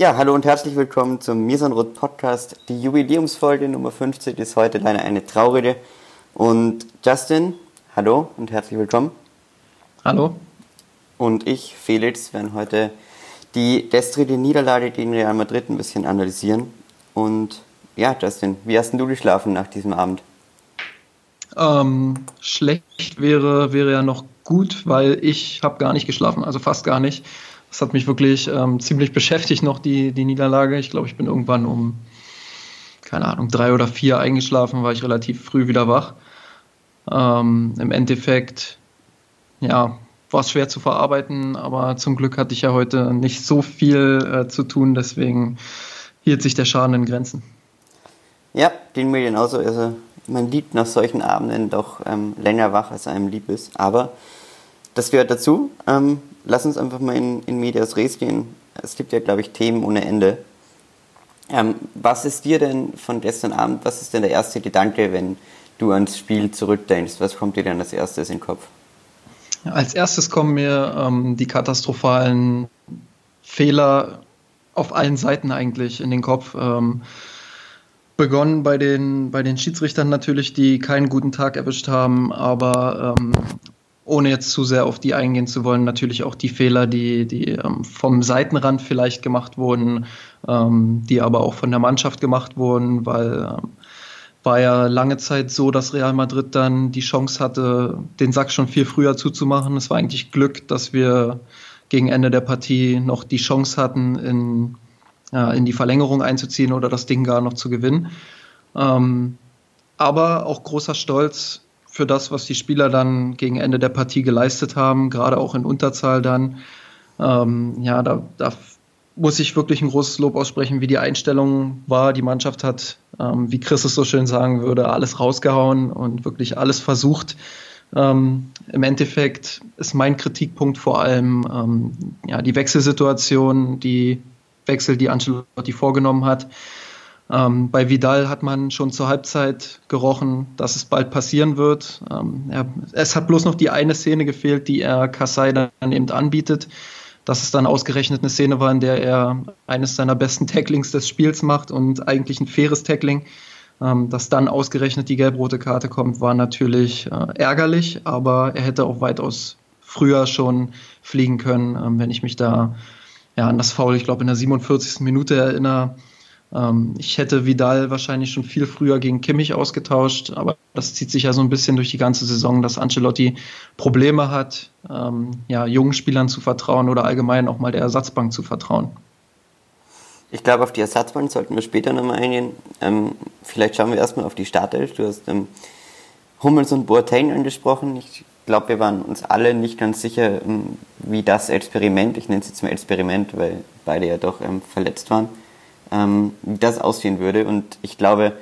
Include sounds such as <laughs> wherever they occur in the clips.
Ja, hallo und herzlich willkommen zum Mirsanrot Podcast. Die Jubiläumsfolge Nummer 50 ist heute leider eine traurige. Und Justin, hallo und herzlich willkommen. Hallo. Und ich, Felix, werden heute die gestrige Niederlage gegen Real Madrid ein bisschen analysieren. Und ja, Justin, wie hast du geschlafen nach diesem Abend? Ähm, schlecht wäre, wäre ja noch gut, weil ich habe gar nicht geschlafen, also fast gar nicht. Das hat mich wirklich ähm, ziemlich beschäftigt noch, die, die Niederlage. Ich glaube, ich bin irgendwann um, keine Ahnung, drei oder vier eingeschlafen, war ich relativ früh wieder wach. Ähm, Im Endeffekt, ja, war es schwer zu verarbeiten, aber zum Glück hatte ich ja heute nicht so viel äh, zu tun, deswegen hielt sich der Schaden in Grenzen. Ja, den mir genauso. Also man liegt nach solchen Abenden doch ähm, länger wach, als einem lieb ist. Aber das gehört dazu. Ähm, lass uns einfach mal in, in Medias Res gehen. Es gibt ja, glaube ich, Themen ohne Ende. Ähm, was ist dir denn von gestern Abend, was ist denn der erste Gedanke, wenn du ans Spiel zurückdenkst? Was kommt dir denn als erstes in den Kopf? Als erstes kommen mir ähm, die katastrophalen Fehler auf allen Seiten eigentlich in den Kopf. Ähm, begonnen bei den, bei den Schiedsrichtern natürlich, die keinen guten Tag erwischt haben, aber ähm, ohne jetzt zu sehr auf die eingehen zu wollen, natürlich auch die Fehler, die, die ähm, vom Seitenrand vielleicht gemacht wurden, ähm, die aber auch von der Mannschaft gemacht wurden, weil ähm, war ja lange Zeit so, dass Real Madrid dann die Chance hatte, den Sack schon viel früher zuzumachen. Es war eigentlich Glück, dass wir gegen Ende der Partie noch die Chance hatten, in, ja, in die Verlängerung einzuziehen oder das Ding gar noch zu gewinnen. Ähm, aber auch großer Stolz für das, was die Spieler dann gegen Ende der Partie geleistet haben, gerade auch in Unterzahl dann. Ähm, ja, da, da muss ich wirklich ein großes Lob aussprechen, wie die Einstellung war. Die Mannschaft hat, ähm, wie Chris es so schön sagen würde, alles rausgehauen und wirklich alles versucht. Ähm, Im Endeffekt ist mein Kritikpunkt vor allem ähm, ja, die Wechselsituation, die Wechsel, die Ancelotti vorgenommen hat. Ähm, bei Vidal hat man schon zur Halbzeit gerochen, dass es bald passieren wird. Ähm, er, es hat bloß noch die eine Szene gefehlt, die er Kassai dann eben anbietet dass es dann ausgerechnet eine Szene war, in der er eines seiner besten Tacklings des Spiels macht und eigentlich ein faires Tackling. Ähm, dass dann ausgerechnet die gelb-rote Karte kommt, war natürlich äh, ärgerlich, aber er hätte auch weitaus früher schon fliegen können, ähm, wenn ich mich da ja, an das Foul, ich glaube, in der 47. Minute erinnere, ähm, ich hätte Vidal wahrscheinlich schon viel früher gegen Kimmich ausgetauscht, aber das zieht sich ja so ein bisschen durch die ganze Saison, dass Ancelotti Probleme hat, ähm, ja, jungen Spielern zu vertrauen oder allgemein auch mal der Ersatzbank zu vertrauen. Ich glaube, auf die Ersatzbank sollten wir später nochmal eingehen. Ähm, vielleicht schauen wir erstmal auf die Startelf. Du hast ähm, Hummels und Boateng angesprochen. Ich glaube, wir waren uns alle nicht ganz sicher, ähm, wie das Experiment, ich nenne es jetzt mal Experiment, weil beide ja doch ähm, verletzt waren, ähm, wie das aussehen würde. Und ich glaube,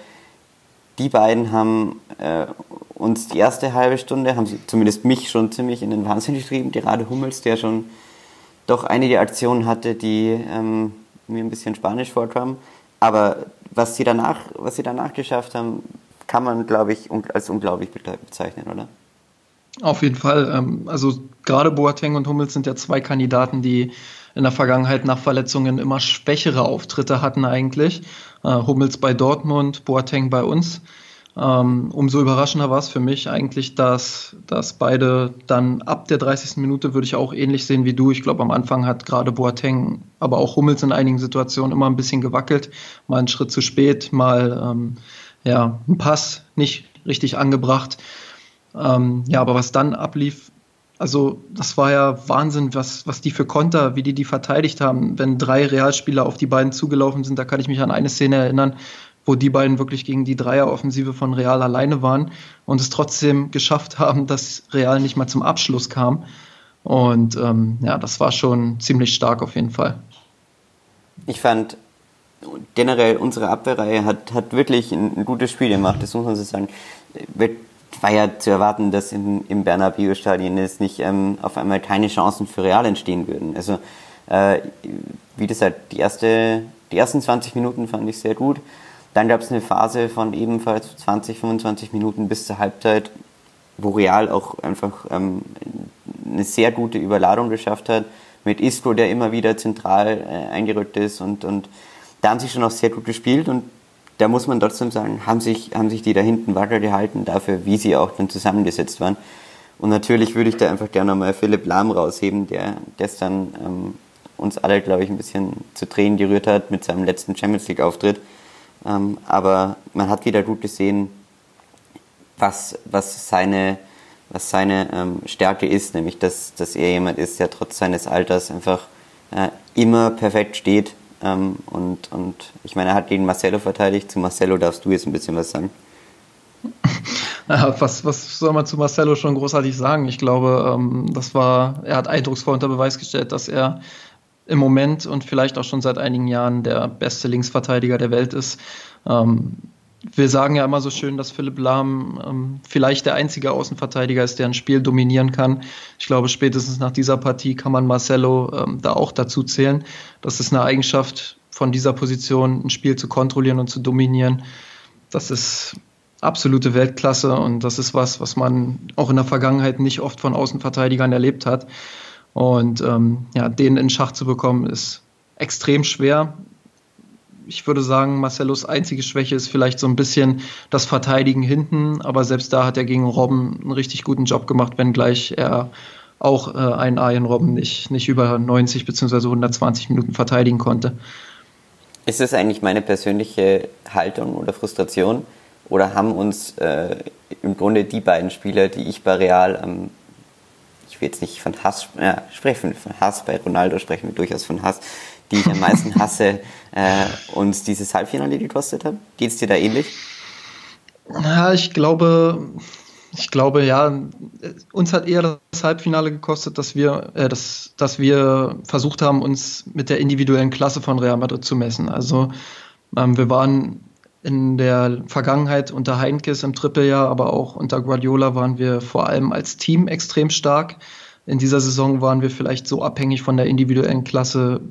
die beiden haben äh, uns die erste halbe Stunde, haben sie zumindest mich schon ziemlich in den Wahnsinn getrieben. Gerade Hummels, der schon doch einige Aktionen hatte, die ähm, mir ein bisschen Spanisch vorkamen. Aber was sie danach, was sie danach geschafft haben, kann man, glaube ich, als unglaublich bezeichnen, oder? Auf jeden Fall. Ähm, also gerade Boateng und Hummels sind ja zwei Kandidaten, die in der Vergangenheit nach Verletzungen immer schwächere Auftritte hatten eigentlich. Äh, Hummels bei Dortmund, Boateng bei uns. Ähm, umso überraschender war es für mich eigentlich, dass, dass beide dann ab der 30. Minute würde ich auch ähnlich sehen wie du. Ich glaube, am Anfang hat gerade Boateng, aber auch Hummels in einigen Situationen immer ein bisschen gewackelt. Mal einen Schritt zu spät, mal ähm, ja, ein Pass nicht richtig angebracht. Ähm, ja, aber was dann ablief, also das war ja Wahnsinn, was, was die für Konter, wie die die verteidigt haben. Wenn drei Realspieler auf die beiden zugelaufen sind, da kann ich mich an eine Szene erinnern, wo die beiden wirklich gegen die Dreieroffensive von Real alleine waren und es trotzdem geschafft haben, dass Real nicht mal zum Abschluss kam. Und ähm, ja, das war schon ziemlich stark auf jeden Fall. Ich fand generell unsere Abwehrreihe hat, hat wirklich ein, ein gutes Spiel gemacht, das muss man so sagen war ja zu erwarten, dass in, im Bernabeu-Stadion jetzt nicht ähm, auf einmal keine Chancen für Real entstehen würden. Also, äh, wie gesagt, die, erste, die ersten 20 Minuten fand ich sehr gut. Dann gab es eine Phase von ebenfalls 20, 25 Minuten bis zur Halbzeit, wo Real auch einfach ähm, eine sehr gute Überladung geschafft hat, mit Isco, der immer wieder zentral äh, eingerückt ist und, und da haben sie schon auch sehr gut gespielt und da muss man trotzdem sagen, haben sich, haben sich die da hinten weitergehalten dafür, wie sie auch dann zusammengesetzt waren. Und natürlich würde ich da einfach gerne nochmal Philipp Lahm rausheben, der gestern ähm, uns alle, glaube ich, ein bisschen zu Tränen gerührt hat mit seinem letzten Champions League-Auftritt. Ähm, aber man hat wieder gut gesehen, was, was seine, was seine ähm, Stärke ist, nämlich dass, dass er jemand ist, der trotz seines Alters einfach äh, immer perfekt steht ähm, und, und ich meine, er hat gegen Marcelo verteidigt. Zu Marcelo darfst du jetzt ein bisschen was sagen. Ja, <laughs> was, was soll man zu Marcelo schon großartig sagen? Ich glaube, ähm, das war, er hat eindrucksvoll unter Beweis gestellt, dass er im Moment und vielleicht auch schon seit einigen Jahren der beste Linksverteidiger der Welt ist. Ähm, wir sagen ja immer so schön, dass Philipp Lahm ähm, vielleicht der einzige Außenverteidiger ist, der ein Spiel dominieren kann. Ich glaube, spätestens nach dieser Partie kann man Marcelo ähm, da auch dazu zählen. Das ist eine Eigenschaft von dieser Position, ein Spiel zu kontrollieren und zu dominieren. Das ist absolute Weltklasse und das ist was, was man auch in der Vergangenheit nicht oft von Außenverteidigern erlebt hat. Und ähm, ja, den in Schach zu bekommen, ist extrem schwer ich würde sagen, Marcellos einzige Schwäche ist vielleicht so ein bisschen das Verteidigen hinten, aber selbst da hat er gegen Robben einen richtig guten Job gemacht, wenngleich er auch äh, einen Arjen Robben nicht, nicht über 90 bzw. 120 Minuten verteidigen konnte. Ist das eigentlich meine persönliche Haltung oder Frustration? Oder haben uns äh, im Grunde die beiden Spieler, die ich bei Real am, ich will jetzt nicht von Hass ja, sprechen, von Hass, bei Ronaldo sprechen wir durchaus von Hass, die ich am meisten hasse, äh, uns dieses Halbfinale gekostet haben? Geht es dir da ähnlich? Ja, ich glaube, ich glaube, ja, uns hat eher das Halbfinale gekostet, dass wir, äh, dass, dass wir versucht haben, uns mit der individuellen Klasse von Real Madrid zu messen. Also ähm, wir waren in der Vergangenheit unter Heinkes im Trippeljahr, aber auch unter Guardiola waren wir vor allem als Team extrem stark in dieser Saison waren wir vielleicht so abhängig von der individuellen Klasse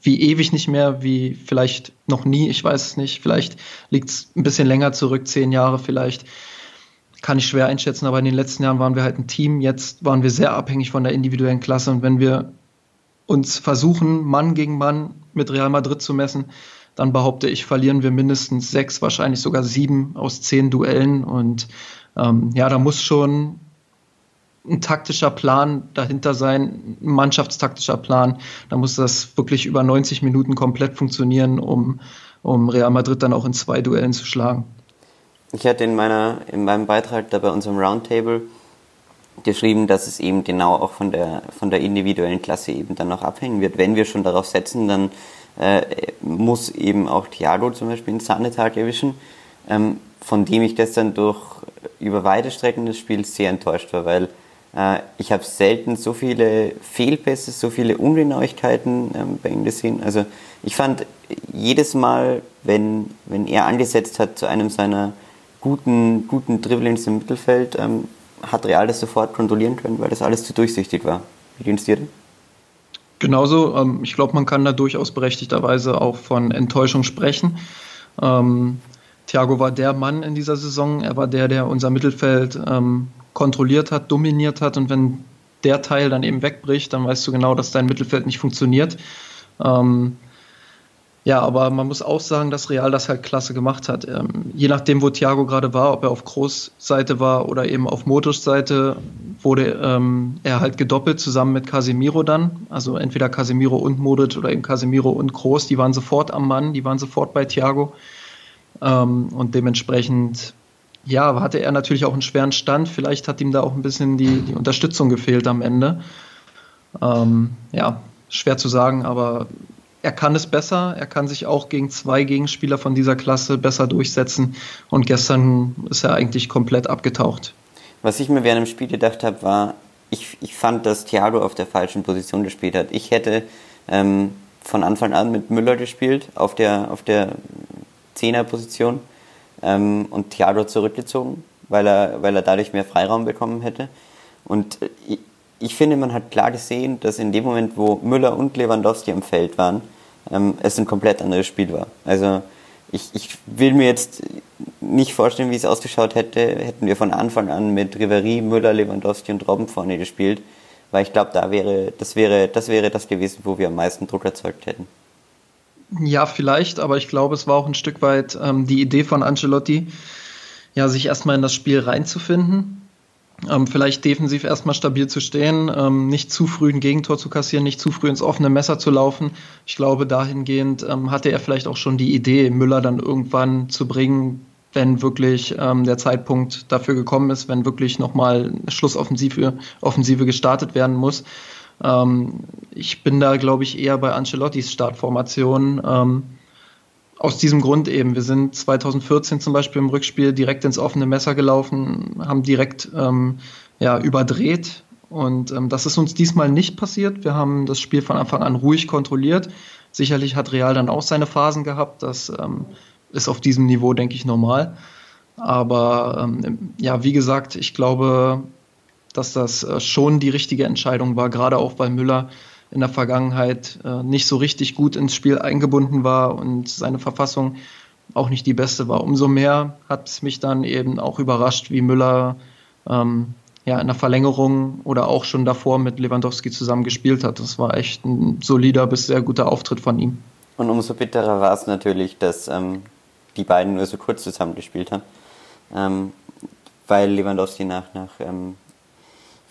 wie ewig nicht mehr, wie vielleicht noch nie, ich weiß es nicht. Vielleicht liegt es ein bisschen länger zurück, zehn Jahre vielleicht. Kann ich schwer einschätzen, aber in den letzten Jahren waren wir halt ein Team. Jetzt waren wir sehr abhängig von der individuellen Klasse. Und wenn wir uns versuchen, Mann gegen Mann mit Real Madrid zu messen, dann behaupte ich, verlieren wir mindestens sechs, wahrscheinlich sogar sieben aus zehn Duellen. Und ähm, ja, da muss schon ein taktischer Plan dahinter sein, ein mannschaftstaktischer Plan. Da muss das wirklich über 90 Minuten komplett funktionieren, um, um Real Madrid dann auch in zwei Duellen zu schlagen. Ich hatte in, meiner, in meinem Beitrag da bei unserem Roundtable geschrieben, dass es eben genau auch von der, von der individuellen Klasse eben dann noch abhängen wird. Wenn wir schon darauf setzen, dann äh, muss eben auch Thiago zum Beispiel einen Sahnetag erwischen, ähm, von dem ich gestern durch über weite Strecken des Spiels sehr enttäuscht war, weil ich habe selten so viele Fehlpässe, so viele Ungenauigkeiten ähm, bei ihm gesehen. Also ich fand jedes Mal, wenn, wenn er angesetzt hat zu einem seiner guten, guten Dribblings im Mittelfeld, ähm, hat Real das sofort kontrollieren können, weil das alles zu durchsichtig war. Wie ging es dir denn? Genauso, ähm, ich glaube, man kann da durchaus berechtigterweise auch von Enttäuschung sprechen. Thiago war der Mann in dieser Saison, er war der, der unser Mittelfeld ähm, kontrolliert hat, dominiert hat und wenn der Teil dann eben wegbricht, dann weißt du genau, dass dein Mittelfeld nicht funktioniert. Ähm, ja, aber man muss auch sagen, dass Real das halt klasse gemacht hat. Ähm, je nachdem, wo Thiago gerade war, ob er auf Großseite war oder eben auf Modus-Seite, wurde ähm, er halt gedoppelt zusammen mit Casemiro dann. Also entweder Casemiro und Modric oder eben Casemiro und Groß, die waren sofort am Mann, die waren sofort bei Thiago. Ähm, und dementsprechend ja, hatte er natürlich auch einen schweren Stand. Vielleicht hat ihm da auch ein bisschen die, die Unterstützung gefehlt am Ende. Ähm, ja, schwer zu sagen, aber er kann es besser. Er kann sich auch gegen zwei Gegenspieler von dieser Klasse besser durchsetzen. Und gestern ist er eigentlich komplett abgetaucht. Was ich mir während dem Spiel gedacht habe, war, ich, ich fand, dass Thiago auf der falschen Position gespielt hat. Ich hätte ähm, von Anfang an mit Müller gespielt, auf der, auf der Zehnerposition ähm, und Thiago zurückgezogen, weil er, weil er dadurch mehr Freiraum bekommen hätte. Und ich, ich finde, man hat klar gesehen, dass in dem Moment, wo Müller und Lewandowski am Feld waren, ähm, es ein komplett anderes Spiel war. Also ich, ich will mir jetzt nicht vorstellen, wie es ausgeschaut hätte, hätten wir von Anfang an mit Riveri, Müller, Lewandowski und Robben vorne gespielt, Weil ich glaube, da wäre, das wäre, das wäre das gewesen, wo wir am meisten Druck erzeugt hätten. Ja, vielleicht, aber ich glaube, es war auch ein Stück weit ähm, die Idee von Ancelotti, ja, sich erstmal in das Spiel reinzufinden. Ähm, vielleicht defensiv erstmal stabil zu stehen, ähm, nicht zu früh ein Gegentor zu kassieren, nicht zu früh ins offene Messer zu laufen. Ich glaube, dahingehend ähm, hatte er vielleicht auch schon die Idee, Müller dann irgendwann zu bringen, wenn wirklich ähm, der Zeitpunkt dafür gekommen ist, wenn wirklich nochmal Schlussoffensive Offensive gestartet werden muss. Ähm, ich bin da, glaube ich, eher bei Ancelottis Startformation. Ähm, aus diesem Grund eben. Wir sind 2014 zum Beispiel im Rückspiel direkt ins offene Messer gelaufen, haben direkt ähm, ja, überdreht. Und ähm, das ist uns diesmal nicht passiert. Wir haben das Spiel von Anfang an ruhig kontrolliert. Sicherlich hat Real dann auch seine Phasen gehabt. Das ähm, ist auf diesem Niveau, denke ich, normal. Aber ähm, ja, wie gesagt, ich glaube, dass das äh, schon die richtige Entscheidung war, gerade auch weil Müller in der Vergangenheit äh, nicht so richtig gut ins Spiel eingebunden war und seine Verfassung auch nicht die beste war. Umso mehr hat es mich dann eben auch überrascht, wie Müller ähm, ja, in der Verlängerung oder auch schon davor mit Lewandowski zusammen gespielt hat. Das war echt ein solider bis sehr guter Auftritt von ihm. Und umso bitterer war es natürlich, dass ähm, die beiden nur so kurz zusammen gespielt haben, ähm, weil Lewandowski nach, nach ähm,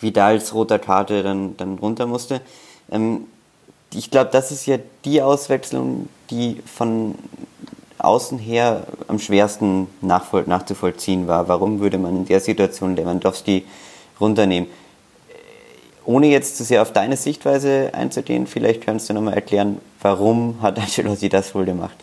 Vidals roter Karte dann, dann runter musste. Ähm, ich glaube, das ist ja die Auswechslung, die von außen her am schwersten nachzuvollziehen war. Warum würde man in der Situation Lewandowski runternehmen? Ohne jetzt zu sehr auf deine Sichtweise einzugehen, vielleicht kannst du nochmal erklären, warum hat Ancelotti das wohl gemacht?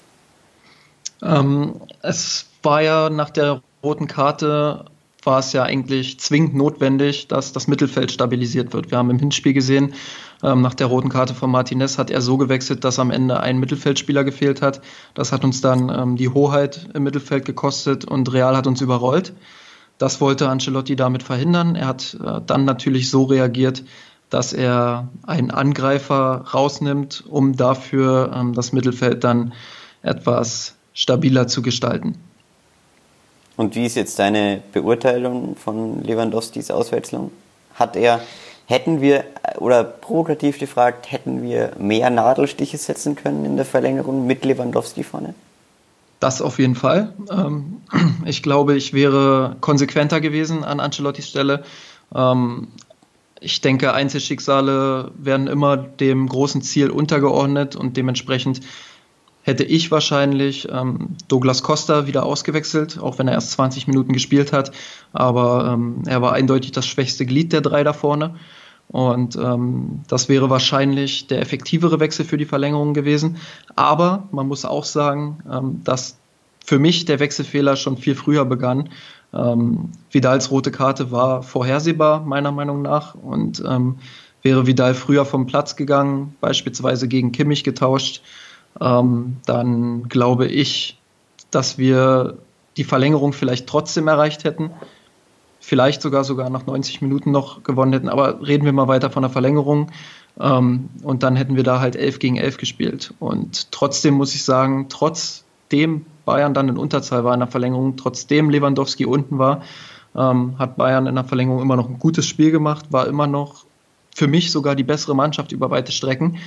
Ähm, es war ja nach der roten Karte war es ja eigentlich zwingend notwendig, dass das Mittelfeld stabilisiert wird. Wir haben im Hinspiel gesehen, ähm, nach der roten Karte von Martinez hat er so gewechselt, dass am Ende ein Mittelfeldspieler gefehlt hat. Das hat uns dann ähm, die Hoheit im Mittelfeld gekostet und Real hat uns überrollt. Das wollte Ancelotti damit verhindern. Er hat äh, dann natürlich so reagiert, dass er einen Angreifer rausnimmt, um dafür ähm, das Mittelfeld dann etwas stabiler zu gestalten. Und wie ist jetzt deine Beurteilung von Lewandowskis Auswechslung? Hat er, hätten wir, oder provokativ gefragt, hätten wir mehr Nadelstiche setzen können in der Verlängerung mit Lewandowski vorne? Das auf jeden Fall. Ähm, ich glaube, ich wäre konsequenter gewesen an Ancelottis Stelle. Ähm, ich denke, Einzelschicksale werden immer dem großen Ziel untergeordnet und dementsprechend hätte ich wahrscheinlich ähm, Douglas Costa wieder ausgewechselt, auch wenn er erst 20 Minuten gespielt hat. Aber ähm, er war eindeutig das schwächste Glied der drei da vorne. Und ähm, das wäre wahrscheinlich der effektivere Wechsel für die Verlängerung gewesen. Aber man muss auch sagen, ähm, dass für mich der Wechselfehler schon viel früher begann. Ähm, Vidals rote Karte war vorhersehbar, meiner Meinung nach. Und ähm, wäre Vidal früher vom Platz gegangen, beispielsweise gegen Kimmich getauscht, ähm, dann glaube ich, dass wir die Verlängerung vielleicht trotzdem erreicht hätten. Vielleicht sogar sogar nach 90 Minuten noch gewonnen hätten. Aber reden wir mal weiter von der Verlängerung. Ähm, und dann hätten wir da halt 11 gegen 11 gespielt. Und trotzdem muss ich sagen, trotzdem Bayern dann in Unterzahl war in der Verlängerung, trotzdem Lewandowski unten war, ähm, hat Bayern in der Verlängerung immer noch ein gutes Spiel gemacht, war immer noch für mich sogar die bessere Mannschaft über weite Strecken.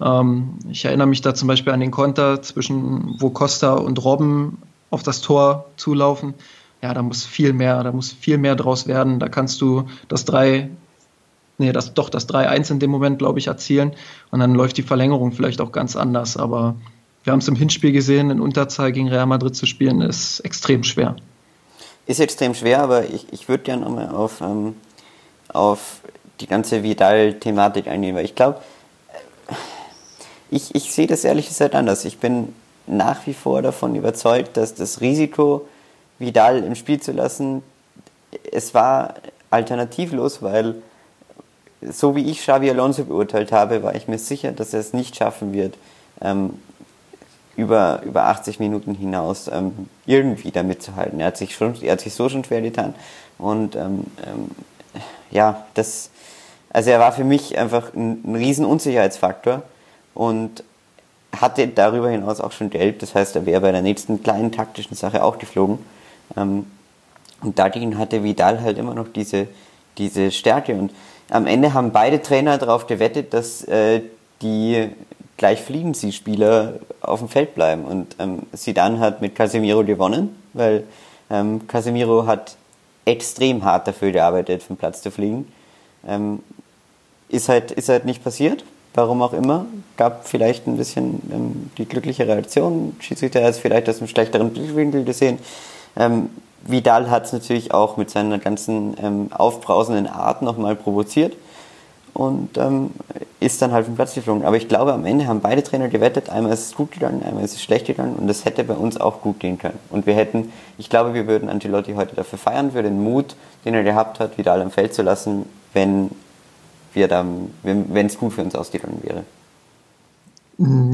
Ähm, ich erinnere mich da zum Beispiel an den Konter zwischen, wo Costa und Robben auf das Tor zulaufen. Ja, da muss viel mehr, da muss viel mehr draus werden. Da kannst du das 3, nee, das, doch das 3-1 in dem Moment, glaube ich, erzielen. Und dann läuft die Verlängerung vielleicht auch ganz anders. Aber wir haben es im Hinspiel gesehen, in Unterzahl gegen Real Madrid zu spielen, ist extrem schwer. Ist extrem schwer, aber ich, ich würde gerne nochmal auf, ähm, auf die ganze Vidal-Thematik eingehen, weil ich glaube, ich, ich sehe das ehrlich gesagt anders. Ich bin nach wie vor davon überzeugt, dass das Risiko, Vidal im Spiel zu lassen, es war alternativlos, weil so wie ich Xavi Alonso beurteilt habe, war ich mir sicher, dass er es nicht schaffen wird, ähm, über, über 80 Minuten hinaus ähm, irgendwie damit zu halten. Er hat sich, schon, er hat sich so schon schwer getan. Und ähm, ähm ja, das, also er war für mich einfach ein, ein riesen Unsicherheitsfaktor und hatte darüber hinaus auch schon gelb. Das heißt, er wäre bei der nächsten kleinen taktischen Sache auch geflogen. Ähm, und dagegen hatte Vidal halt immer noch diese, diese Stärke. Und am Ende haben beide Trainer darauf gewettet, dass äh, die gleich fliegen sie Spieler auf dem Feld bleiben. Und ähm, Zidane hat mit Casemiro gewonnen, weil ähm, Casemiro hat extrem hart dafür gearbeitet, vom Platz zu fliegen. Ähm, ist, halt, ist halt nicht passiert, warum auch immer. Gab vielleicht ein bisschen ähm, die glückliche Reaktion. Schiedsrichter hat es vielleicht aus einem schlechteren Blickwinkel gesehen. Ähm, Vidal hat es natürlich auch mit seiner ganzen ähm, aufbrausenden Art nochmal provoziert und ähm, ist dann halt vom Platz geflogen. Aber ich glaube, am Ende haben beide Trainer gewettet, einmal ist es gut gegangen, einmal ist es schlecht gegangen und das hätte bei uns auch gut gehen können. Und wir hätten, ich glaube, wir würden Angelotti heute dafür feiern, für den Mut, den er gehabt hat, wieder am Feld zu lassen, wenn wir dann, wenn es gut für uns ausgegangen wäre.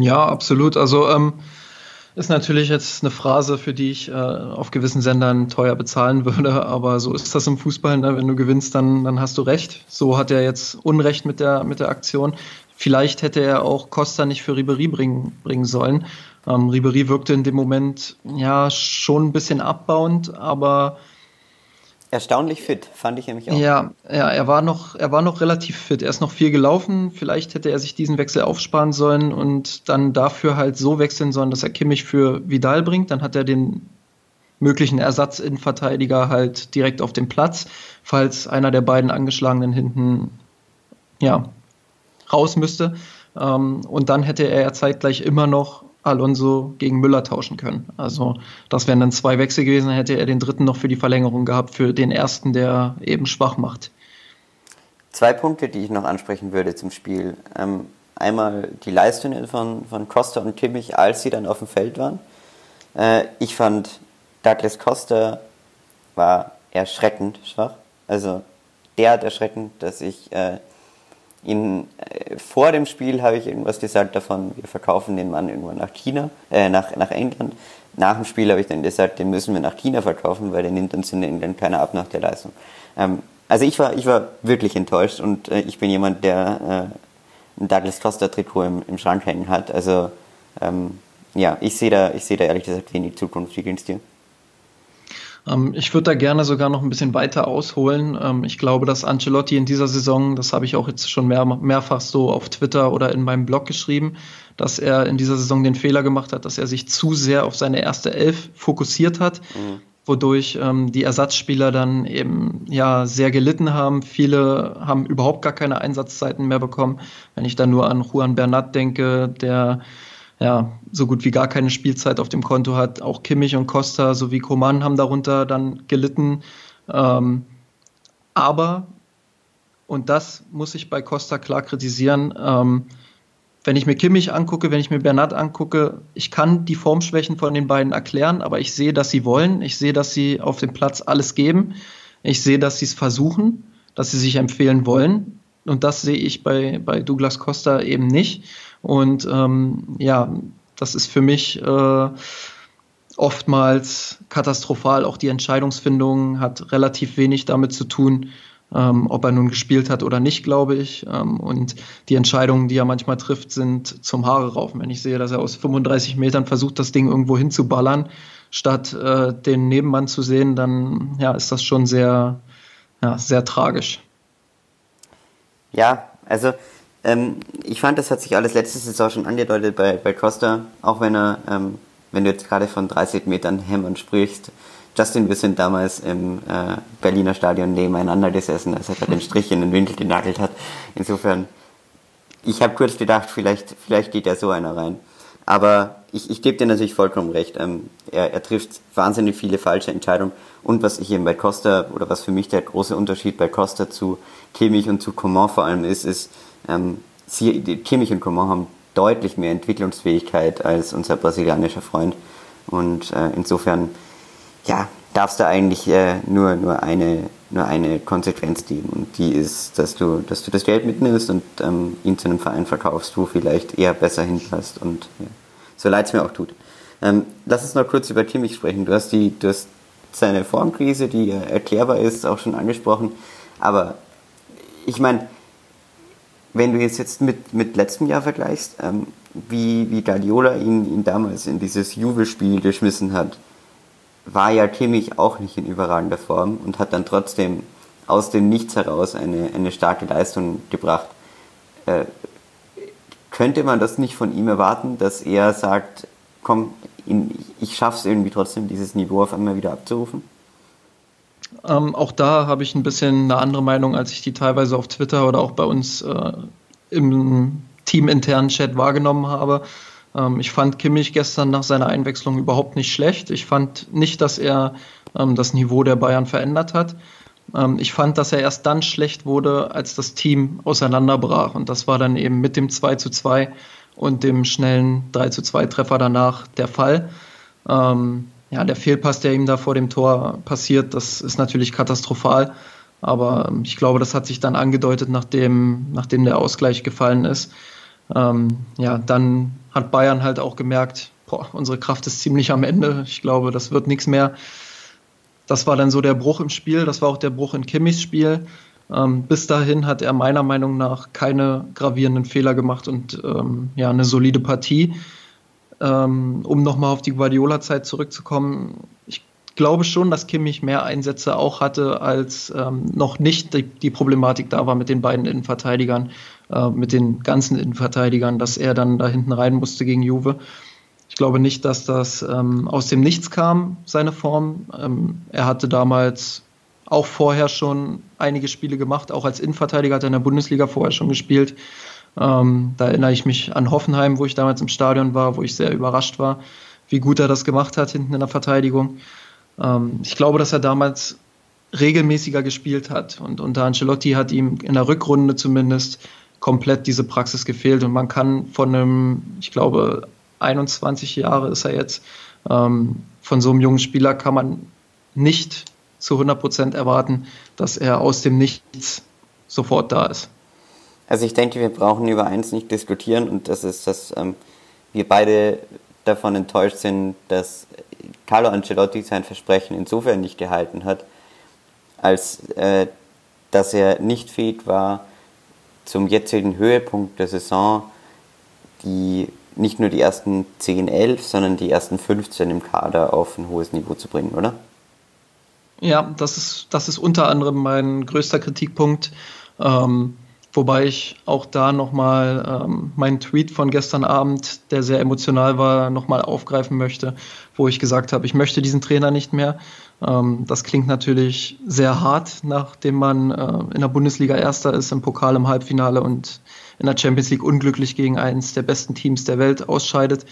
Ja, absolut. Also ähm, ist natürlich jetzt eine Phrase, für die ich äh, auf gewissen Sendern teuer bezahlen würde, <laughs> aber so ist das im Fußball. Ne? Wenn du gewinnst, dann, dann hast du recht. So hat er jetzt Unrecht mit der, mit der Aktion. Vielleicht hätte er auch Costa nicht für Ribery bringen, bringen sollen. Ähm, Ribery wirkte in dem Moment ja schon ein bisschen abbauend, aber Erstaunlich fit, fand ich nämlich auch. Ja, ja, er war noch, er war noch relativ fit. Er ist noch viel gelaufen. Vielleicht hätte er sich diesen Wechsel aufsparen sollen und dann dafür halt so wechseln sollen, dass er Kimmich für Vidal bringt. Dann hat er den möglichen Ersatzinnenverteidiger halt direkt auf dem Platz, falls einer der beiden angeschlagenen hinten ja raus müsste. Ähm, und dann hätte er ja zeitgleich immer noch Alonso gegen Müller tauschen können. Also das wären dann zwei Wechsel gewesen, dann hätte er den dritten noch für die Verlängerung gehabt, für den ersten, der eben schwach macht. Zwei Punkte, die ich noch ansprechen würde zum Spiel. Ähm, einmal die Leistungen von, von Costa und Kimmich, als sie dann auf dem Feld waren. Äh, ich fand, Douglas Costa war erschreckend schwach. Also derart erschreckend, dass ich äh, ihn, äh, vor dem Spiel habe ich irgendwas gesagt davon, wir verkaufen den Mann irgendwann nach China, äh, nach, nach England. Nach dem Spiel habe ich dann gesagt, den müssen wir nach China verkaufen, weil der nimmt uns in England keiner ab nach der Leistung. Ähm, also ich war, ich war wirklich enttäuscht und äh, ich bin jemand, der äh, ein Douglas Costa Trikot im, im Schrank hängen hat. Also ähm, ja, ich sehe da, ich da ehrlich gesagt wenig Zukunft. Wie geht's? Ähm, ich würde da gerne sogar noch ein bisschen weiter ausholen. Ähm, ich glaube, dass Ancelotti in dieser Saison, das habe ich auch jetzt schon mehr, mehrfach so auf Twitter oder in meinem Blog geschrieben, dass er in dieser Saison den Fehler gemacht hat, dass er sich zu sehr auf seine erste Elf fokussiert hat. Mhm wodurch ähm, die Ersatzspieler dann eben ja sehr gelitten haben. Viele haben überhaupt gar keine Einsatzzeiten mehr bekommen. Wenn ich da nur an Juan Bernat denke, der ja, so gut wie gar keine Spielzeit auf dem Konto hat. Auch Kimmich und Costa sowie Koman haben darunter dann gelitten. Ähm, aber, und das muss ich bei Costa klar kritisieren, ähm, wenn ich mir Kimmich angucke, wenn ich mir Bernat angucke, ich kann die Formschwächen von den beiden erklären, aber ich sehe, dass sie wollen. Ich sehe, dass sie auf dem Platz alles geben. Ich sehe, dass sie es versuchen, dass sie sich empfehlen wollen. Und das sehe ich bei, bei Douglas Costa eben nicht. Und ähm, ja, das ist für mich äh, oftmals katastrophal. Auch die Entscheidungsfindung hat relativ wenig damit zu tun, ähm, ob er nun gespielt hat oder nicht, glaube ich. Ähm, und die Entscheidungen, die er manchmal trifft, sind zum Haare raufen. Wenn ich sehe, dass er aus 35 Metern versucht, das Ding irgendwo hinzuballern, statt äh, den Nebenmann zu sehen, dann ja, ist das schon sehr, ja, sehr tragisch. Ja, also ähm, ich fand, das hat sich alles letzte Saison schon angedeutet bei, bei Costa, auch wenn er, ähm, wenn du jetzt gerade von 30 Metern Hämmern sprichst. Justin, wir sind damals im äh, Berliner Stadion nebeneinander gesessen, als er den Strich in den Winkel genagelt hat. Insofern, ich habe kurz gedacht, vielleicht, vielleicht geht ja so einer rein. Aber ich, ich gebe dir natürlich vollkommen recht. Ähm, er, er trifft wahnsinnig viele falsche Entscheidungen. Und was ich eben bei Costa, oder was für mich der große Unterschied bei Costa zu Kimmich und zu Coman vor allem ist, ist, ähm, sie, Kimmich und Coman haben deutlich mehr Entwicklungsfähigkeit als unser brasilianischer Freund. Und äh, insofern, ja, darfst du eigentlich äh, nur, nur, eine, nur eine Konsequenz geben. Und die ist, dass du, dass du das Geld mitnimmst und ähm, ihn zu einem Verein verkaufst, wo vielleicht eher besser hinpasst. Und ja, so leid es mir auch tut. Ähm, lass uns noch kurz über Kimmich sprechen. Du hast, die, du hast seine Formkrise, die erklärbar ist, auch schon angesprochen. Aber ich meine, wenn du jetzt, jetzt mit, mit letztem Jahr vergleichst, ähm, wie, wie Guardiola ihn, ihn damals in dieses Juve-Spiel geschmissen hat, war ja Kimmich auch nicht in überragender Form und hat dann trotzdem aus dem Nichts heraus eine, eine starke Leistung gebracht. Äh, könnte man das nicht von ihm erwarten, dass er sagt, komm, ich schaffe es irgendwie trotzdem, dieses Niveau auf einmal wieder abzurufen? Ähm, auch da habe ich ein bisschen eine andere Meinung, als ich die teilweise auf Twitter oder auch bei uns äh, im teaminternen Chat wahrgenommen habe. Ähm, ich fand Kimmich gestern nach seiner Einwechslung überhaupt nicht schlecht. Ich fand nicht, dass er ähm, das Niveau der Bayern verändert hat. Ähm, ich fand, dass er erst dann schlecht wurde, als das Team auseinanderbrach. Und das war dann eben mit dem 2 zu 2 und dem schnellen 3 zu 2 Treffer danach der Fall. Ja, der Fehlpass, der ihm da vor dem Tor passiert, das ist natürlich katastrophal. Aber ich glaube, das hat sich dann angedeutet, nachdem, nachdem der Ausgleich gefallen ist. Ähm, ja, dann hat Bayern halt auch gemerkt, boah, unsere Kraft ist ziemlich am Ende. Ich glaube, das wird nichts mehr. Das war dann so der Bruch im Spiel. Das war auch der Bruch in Kimmichs Spiel. Ähm, bis dahin hat er meiner Meinung nach keine gravierenden Fehler gemacht und ähm, ja, eine solide Partie. Ähm, um nochmal auf die Guardiola-Zeit zurückzukommen, glaube schon, dass Kimmich mehr Einsätze auch hatte, als ähm, noch nicht die, die, Problematik da war mit den beiden Innenverteidigern, äh, mit den ganzen Innenverteidigern, dass er dann da hinten rein musste gegen Juve. Ich glaube nicht, dass das ähm, aus dem Nichts kam, seine Form. Ähm, er hatte damals auch vorher schon einige Spiele gemacht, auch als Innenverteidiger hat er in der Bundesliga vorher schon gespielt. Ähm, da erinnere ich mich an Hoffenheim, wo ich damals im Stadion war, wo ich sehr überrascht war, wie gut er das gemacht hat hinten in der Verteidigung. Ähm, ich glaube, dass er damals regelmäßiger gespielt hat und unter Ancelotti hat ihm in der Rückrunde zumindest komplett diese Praxis gefehlt und man kann von einem, ich glaube, 21 Jahre ist er jetzt, ähm, von so einem jungen Spieler kann man nicht zu 100 Prozent erwarten, dass er aus dem Nichts sofort da ist. Also ich denke, wir brauchen über eins nicht diskutieren und das ist, dass ähm, wir beide davon enttäuscht sind, dass Carlo Ancelotti sein Versprechen insofern nicht gehalten hat, als äh, dass er nicht fähig war, zum jetzigen Höhepunkt der Saison die nicht nur die ersten 10, 11, sondern die ersten 15 im Kader auf ein hohes Niveau zu bringen, oder? Ja, das ist, das ist unter anderem mein größter Kritikpunkt. Ähm, wobei ich auch da nochmal ähm, meinen Tweet von gestern Abend, der sehr emotional war, nochmal aufgreifen möchte, wo ich gesagt habe, ich möchte diesen Trainer nicht mehr. Ähm, das klingt natürlich sehr hart, nachdem man äh, in der Bundesliga Erster ist, im Pokal im Halbfinale und in der Champions League unglücklich gegen eines der besten Teams der Welt ausscheidet.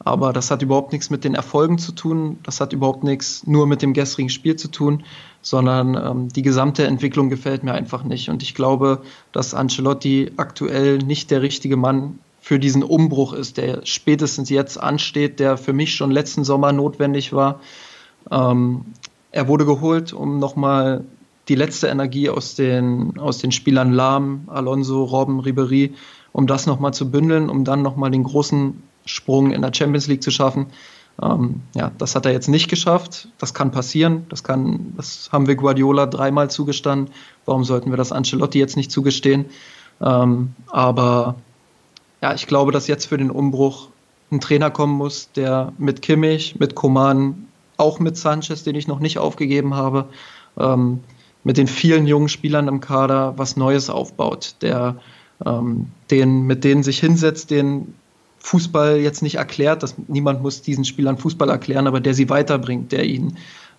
Aber das hat überhaupt nichts mit den Erfolgen zu tun. Das hat überhaupt nichts nur mit dem gestrigen Spiel zu tun, sondern ähm, die gesamte Entwicklung gefällt mir einfach nicht. Und ich glaube, dass Ancelotti aktuell nicht der richtige Mann für diesen Umbruch ist, der spätestens jetzt ansteht, der für mich schon letzten Sommer notwendig war. Ähm, er wurde geholt, um nochmal die letzte Energie aus den, aus den Spielern Lahm, Alonso, Robben, Ribery, um das nochmal zu bündeln, um dann nochmal den großen Sprung in der Champions League zu schaffen. Ähm, ja, das hat er jetzt nicht geschafft. Das kann passieren. Das kann, das haben wir Guardiola dreimal zugestanden. Warum sollten wir das Ancelotti jetzt nicht zugestehen? Ähm, aber ja, ich glaube, dass jetzt für den Umbruch ein Trainer kommen muss, der mit Kimmich, mit Koman, auch mit Sanchez, den ich noch nicht aufgegeben habe, ähm, mit den vielen jungen Spielern im Kader was Neues aufbaut, der ähm, den, mit denen sich hinsetzt, den Fußball jetzt nicht erklärt, dass niemand muss diesen Spielern Fußball erklären, aber der sie weiterbringt, der ihnen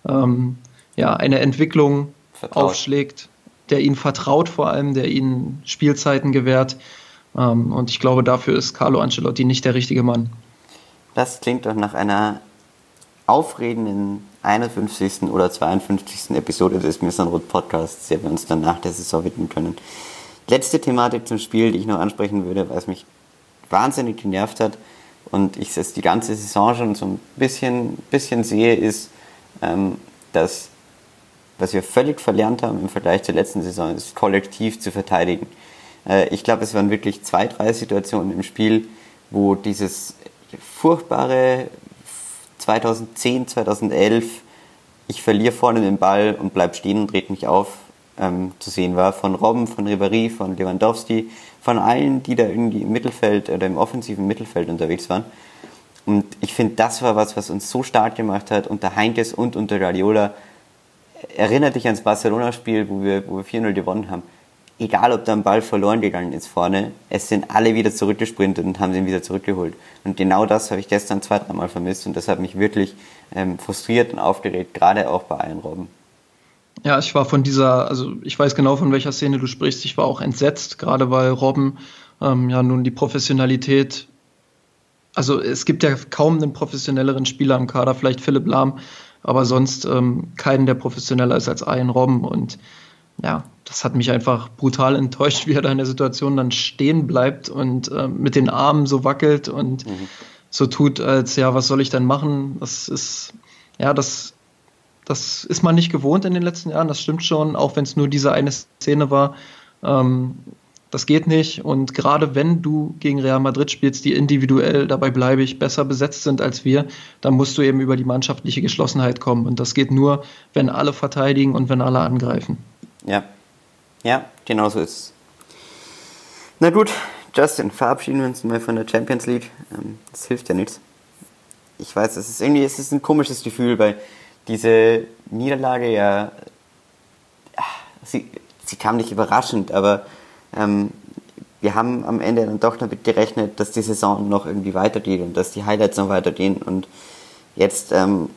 ähm, ja, eine Entwicklung vertraut. aufschlägt, der ihnen vertraut vor allem, der ihnen Spielzeiten gewährt. Ähm, und ich glaube, dafür ist Carlo Ancelotti nicht der richtige Mann. Das klingt doch nach einer aufregenden 51. oder 52. Episode des Missanrot Podcasts, der wir uns dann nach der Saison widmen können. Letzte Thematik zum Spiel, die ich noch ansprechen würde, weil es mich wahnsinnig genervt hat und ich es die ganze Saison schon so ein bisschen, bisschen sehe, ist, ähm, dass was wir völlig verlernt haben im Vergleich zur letzten Saison, ist kollektiv zu verteidigen. Äh, ich glaube, es waren wirklich zwei, drei Situationen im Spiel, wo dieses furchtbare 2010, 2011, ich verliere vorne den Ball und bleib stehen und dreht mich auf, ähm, zu sehen war. Von Robben, von Ribéry, von Lewandowski, von allen, die da irgendwie im Mittelfeld oder im offensiven Mittelfeld unterwegs waren. Und ich finde, das war was, was uns so stark gemacht hat unter Heinkes und unter Guardiola. erinnere dich ans Barcelona-Spiel, wo wir, wo wir 4-0 gewonnen haben. Egal, ob da ein Ball verloren gegangen ist vorne, es sind alle wieder zurückgesprintet und haben ihn wieder zurückgeholt. Und genau das habe ich gestern zwei, dreimal vermisst und das hat mich wirklich ähm, frustriert und aufgeregt, gerade auch bei allen Robben. Ja, ich war von dieser, also ich weiß genau, von welcher Szene du sprichst. Ich war auch entsetzt, gerade weil Robben ähm, ja nun die Professionalität, also es gibt ja kaum einen professionelleren Spieler im Kader, vielleicht Philipp Lahm, aber sonst ähm, keinen, der professioneller ist als Ian Robben. Und ja, das hat mich einfach brutal <laughs> enttäuscht, wie er da in der Situation dann stehen bleibt und äh, mit den Armen so wackelt und mhm. so tut, als ja, was soll ich denn machen? Das ist, ja, das, das ist man nicht gewohnt in den letzten Jahren, das stimmt schon, auch wenn es nur diese eine Szene war. Ähm, das geht nicht. Und gerade wenn du gegen Real Madrid spielst, die individuell, dabei bleibe ich, besser besetzt sind als wir, dann musst du eben über die mannschaftliche Geschlossenheit kommen. Und das geht nur, wenn alle verteidigen und wenn alle angreifen. Ja, ja, genau so ist es. Na gut, Justin, verabschieden wir uns mal von der Champions League. Ähm, das hilft ja nichts. Ich weiß, es ist irgendwie es ist ein komisches Gefühl, weil diese Niederlage ja, ah, sie, sie kam nicht überraschend, aber ähm, wir haben am Ende dann doch damit gerechnet, dass die Saison noch irgendwie weitergeht und dass die Highlights noch weitergehen. Und jetzt ähm,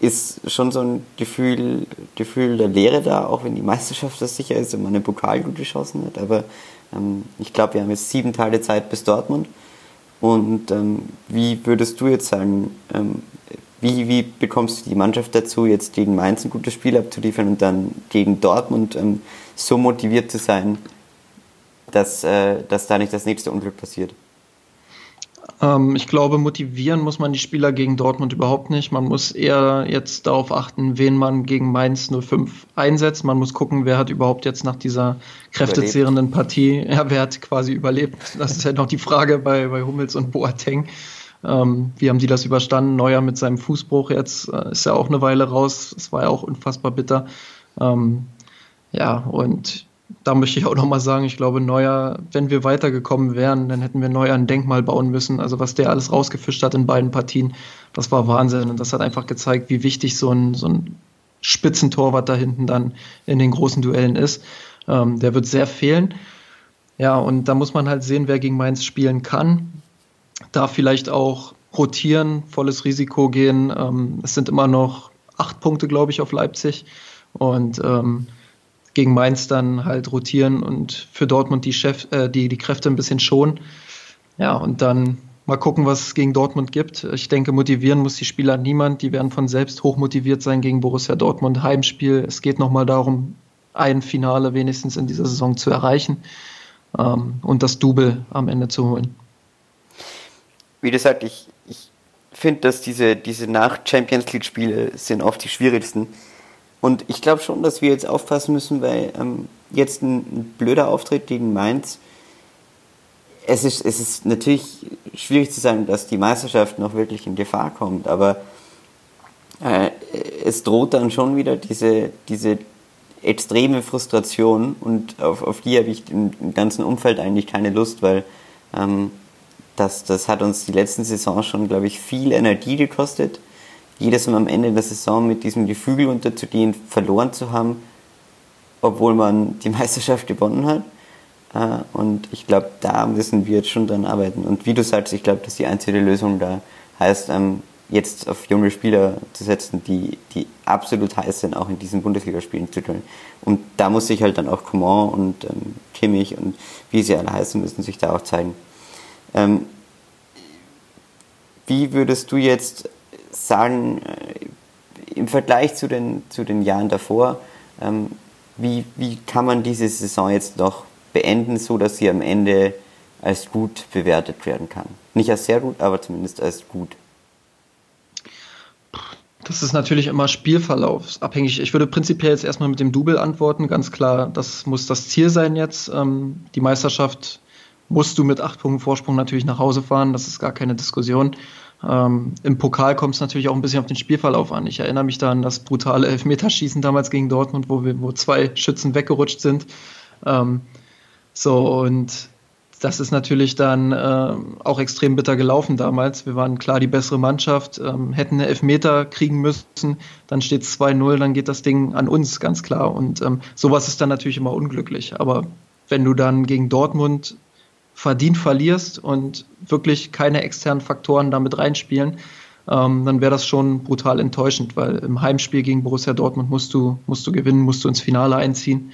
ist schon so ein Gefühl, Gefühl der Leere da, auch wenn die Meisterschaft das sicher ist und man einen Pokal gut geschossen hat. Aber ähm, ich glaube, wir haben jetzt sieben Tage Zeit bis Dortmund. Und ähm, wie würdest du jetzt sagen, ähm, wie, wie bekommst du die Mannschaft dazu, jetzt gegen Mainz ein gutes Spiel abzuliefern und dann gegen Dortmund ähm, so motiviert zu sein, dass, äh, dass da nicht das nächste Unglück passiert? Ähm, ich glaube, motivieren muss man die Spieler gegen Dortmund überhaupt nicht. Man muss eher jetzt darauf achten, wen man gegen Mainz 05 einsetzt. Man muss gucken, wer hat überhaupt jetzt nach dieser kräftezehrenden Partie, ja, wer hat quasi überlebt. Das ist halt noch die Frage bei, bei Hummels und Boateng. Ähm, wie haben die das überstanden? Neuer mit seinem Fußbruch jetzt äh, ist ja auch eine Weile raus. Es war ja auch unfassbar bitter. Ähm, ja, und da möchte ich auch nochmal sagen, ich glaube, Neuer, wenn wir weitergekommen wären, dann hätten wir Neuer ein Denkmal bauen müssen. Also was der alles rausgefischt hat in beiden Partien, das war Wahnsinn. Und das hat einfach gezeigt, wie wichtig so ein, so ein Spitzentorwart da hinten dann in den großen Duellen ist. Ähm, der wird sehr fehlen. Ja, und da muss man halt sehen, wer gegen Mainz spielen kann. Da vielleicht auch rotieren, volles Risiko gehen. Ähm, es sind immer noch acht Punkte, glaube ich, auf Leipzig. Und ähm, gegen Mainz dann halt rotieren und für Dortmund die, Chef, äh, die, die Kräfte ein bisschen schonen. Ja, und dann mal gucken, was es gegen Dortmund gibt. Ich denke, motivieren muss die Spieler niemand. Die werden von selbst hochmotiviert sein gegen Borussia Dortmund. Heimspiel. Es geht nochmal darum, ein Finale wenigstens in dieser Saison zu erreichen ähm, und das Double am Ende zu holen. Wie gesagt, ich, ich finde, dass diese, diese Nach-Champions League-Spiele sind oft die schwierigsten und ich glaube schon, dass wir jetzt aufpassen müssen, weil ähm, jetzt ein, ein, blöder Auftritt gegen Mainz. Es ist, es ist natürlich schwierig zu sagen, dass die Meisterschaft noch wirklich in Gefahr kommt, aber äh, es droht dann schon wieder diese, diese extreme Frustration und auf, auf die habe ich im, im, ganzen Umfeld eigentlich keine Lust, weil ähm, das, das hat uns die letzten Saison schon, glaube ich, viel Energie gekostet jedes Mal am Ende der Saison mit diesem Gefühl unterzugehen, verloren zu haben, obwohl man die <laughs> Meisterschaft gewonnen hat. Äh, und ich glaube, da müssen wir jetzt schon dran arbeiten. Und wie du sagst, ich glaube, dass die einzige Lösung da heißt, ähm, jetzt auf junge Spieler zu setzen, die, die absolut heiß sind, auch in diesen Bundesligaspielen zu können. Und da muss sich halt dann auch Coman und ähm, Kimmich und wie sie alle heißen, müssen sich da auch zeigen. Ähm, wie würdest du jetzt sagen, äh, im Vergleich zu den, zu den Jahren davor, ähm, wie, wie kann man diese Saison jetzt noch beenden, so dass sie am Ende als gut bewertet werden kann? Nicht als sehr gut, aber zumindest als gut. Das ist natürlich immer spielverlaufsabhängig. Ich würde prinzipiell jetzt erstmal mit dem Double antworten. Ganz klar, das muss das Ziel sein jetzt. Ähm, die Meisterschaft musst du mit acht Punkten Vorsprung natürlich nach Hause fahren. Das ist gar keine Diskussion. Ähm, Im Pokal kommt es natürlich auch ein bisschen auf den Spielverlauf an. Ich erinnere mich da an das brutale Elfmeterschießen damals gegen Dortmund, wo, wir, wo zwei Schützen weggerutscht sind. Ähm, so, und das ist natürlich dann äh, auch extrem bitter gelaufen damals. Wir waren klar die bessere Mannschaft, ähm, hätten eine Elfmeter kriegen müssen, dann steht es 2-0, dann geht das Ding an uns, ganz klar. Und ähm, sowas ist dann natürlich immer unglücklich. Aber wenn du dann gegen Dortmund verdient verlierst und wirklich keine externen Faktoren damit reinspielen, ähm, dann wäre das schon brutal enttäuschend, weil im Heimspiel gegen Borussia Dortmund musst du, musst du gewinnen, musst du ins Finale einziehen.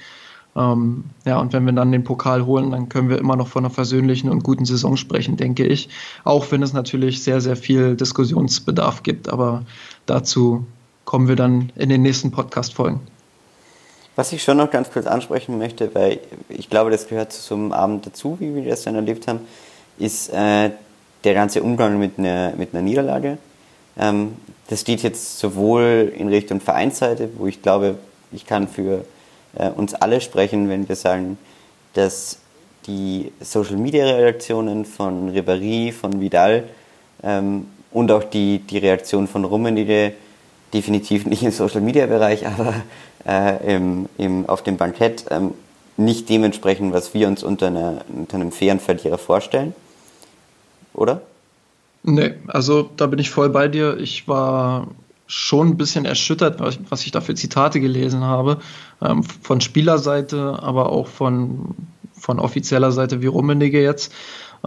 Ähm, ja, und wenn wir dann den Pokal holen, dann können wir immer noch von einer versöhnlichen und guten Saison sprechen, denke ich. Auch wenn es natürlich sehr, sehr viel Diskussionsbedarf gibt, aber dazu kommen wir dann in den nächsten Podcast-Folgen. Was ich schon noch ganz kurz ansprechen möchte, weil ich glaube, das gehört zu so einem Abend dazu, wie wir das dann erlebt haben, ist äh, der ganze Umgang mit einer, mit einer Niederlage. Ähm, das steht jetzt sowohl in Richtung Vereinsseite, wo ich glaube, ich kann für äh, uns alle sprechen, wenn wir sagen, dass die Social Media Reaktionen von Ribéry, von Vidal ähm, und auch die, die Reaktion von Rummenigge definitiv nicht im Social Media Bereich, aber äh, im, im, auf dem Bankett ähm, nicht dementsprechend, was wir uns unter, einer, unter einem fairen Verlierer vorstellen. Oder? Nee, also da bin ich voll bei dir. Ich war schon ein bisschen erschüttert, was ich da für Zitate gelesen habe, ähm, von Spielerseite, aber auch von, von offizieller Seite wie Rummenigge jetzt,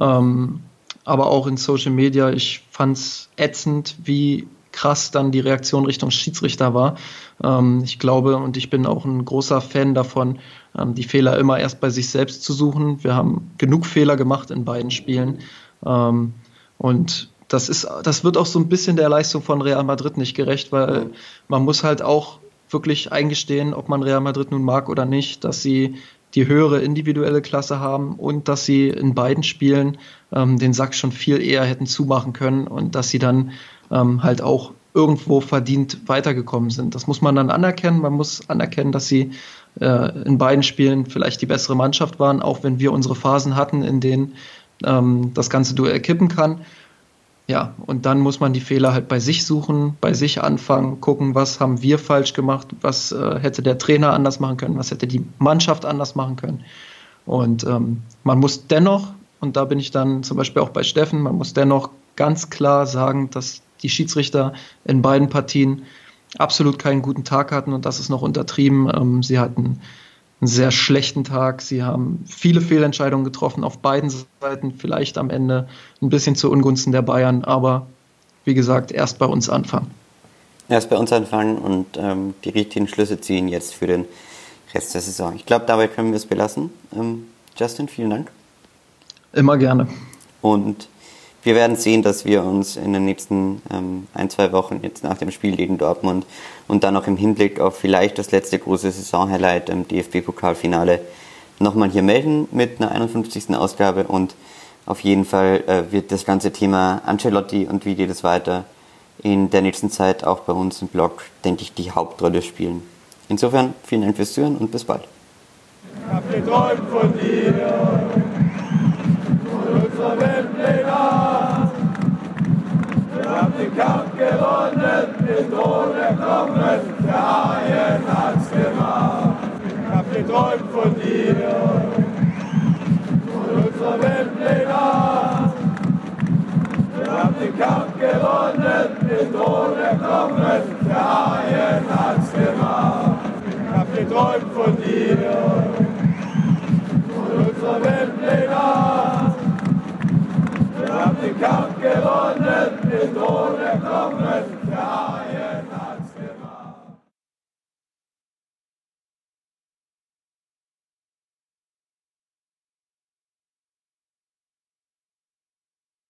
ähm, aber auch in Social Media. Ich fand es ätzend, wie krass dann die Reaktion Richtung Schiedsrichter war. Ähm, ich glaube und ich bin auch ein großer Fan davon, ähm, die Fehler immer erst bei sich selbst zu suchen. Wir haben genug Fehler gemacht in beiden Spielen. Ähm, und das ist, das wird auch so ein bisschen der Leistung von Real Madrid nicht gerecht, weil man muss halt auch wirklich eingestehen, ob man Real Madrid nun mag oder nicht, dass sie die höhere individuelle Klasse haben und dass sie in beiden Spielen ähm, den Sack schon viel eher hätten zumachen können und dass sie dann ähm, halt auch irgendwo verdient weitergekommen sind. Das muss man dann anerkennen. Man muss anerkennen, dass sie äh, in beiden Spielen vielleicht die bessere Mannschaft waren, auch wenn wir unsere Phasen hatten, in denen ähm, das ganze Duell kippen kann ja, und dann muss man die Fehler halt bei sich suchen, bei sich anfangen, gucken, was haben wir falsch gemacht, was äh, hätte der Trainer anders machen können, was hätte die Mannschaft anders machen können. Und ähm, man muss dennoch, und da bin ich dann zum Beispiel auch bei Steffen, man muss dennoch ganz klar sagen, dass die Schiedsrichter in beiden Partien absolut keinen guten Tag hatten und das ist noch untertrieben. Ähm, sie hatten einen sehr schlechten Tag. Sie haben viele Fehlentscheidungen getroffen auf beiden Seiten, vielleicht am Ende ein bisschen zu Ungunsten der Bayern, aber wie gesagt, erst bei uns anfangen. Erst bei uns anfangen und ähm, die richtigen Schlüsse ziehen jetzt für den Rest der Saison. Ich glaube, dabei können wir es belassen. Ähm, Justin, vielen Dank. Immer gerne. Und wir werden sehen, dass wir uns in den nächsten ähm, ein, zwei Wochen jetzt nach dem Spiel gegen Dortmund und dann auch im Hinblick auf vielleicht das letzte große Saisonhighlight im DFB-Pokalfinale nochmal hier melden mit einer 51. Ausgabe und auf jeden Fall äh, wird das ganze Thema Ancelotti und wie geht es weiter in der nächsten Zeit auch bei uns im Blog, denke ich, die Hauptrolle spielen. Insofern vielen Dank fürs Zuhören und bis bald. Ich hab gewonnen, den Thron erkommen, der Haien hat's gemacht. Ich hab geträumt von dir, von unserer Weltpläne. Wir haben den Kampf gewonnen, den Thron erkommen, der Haien hat's gemacht. Ich hab geträumt von dir, von unserer Weltpläne. Wir haben den Kampf gewonnen, mit ohne Knochen der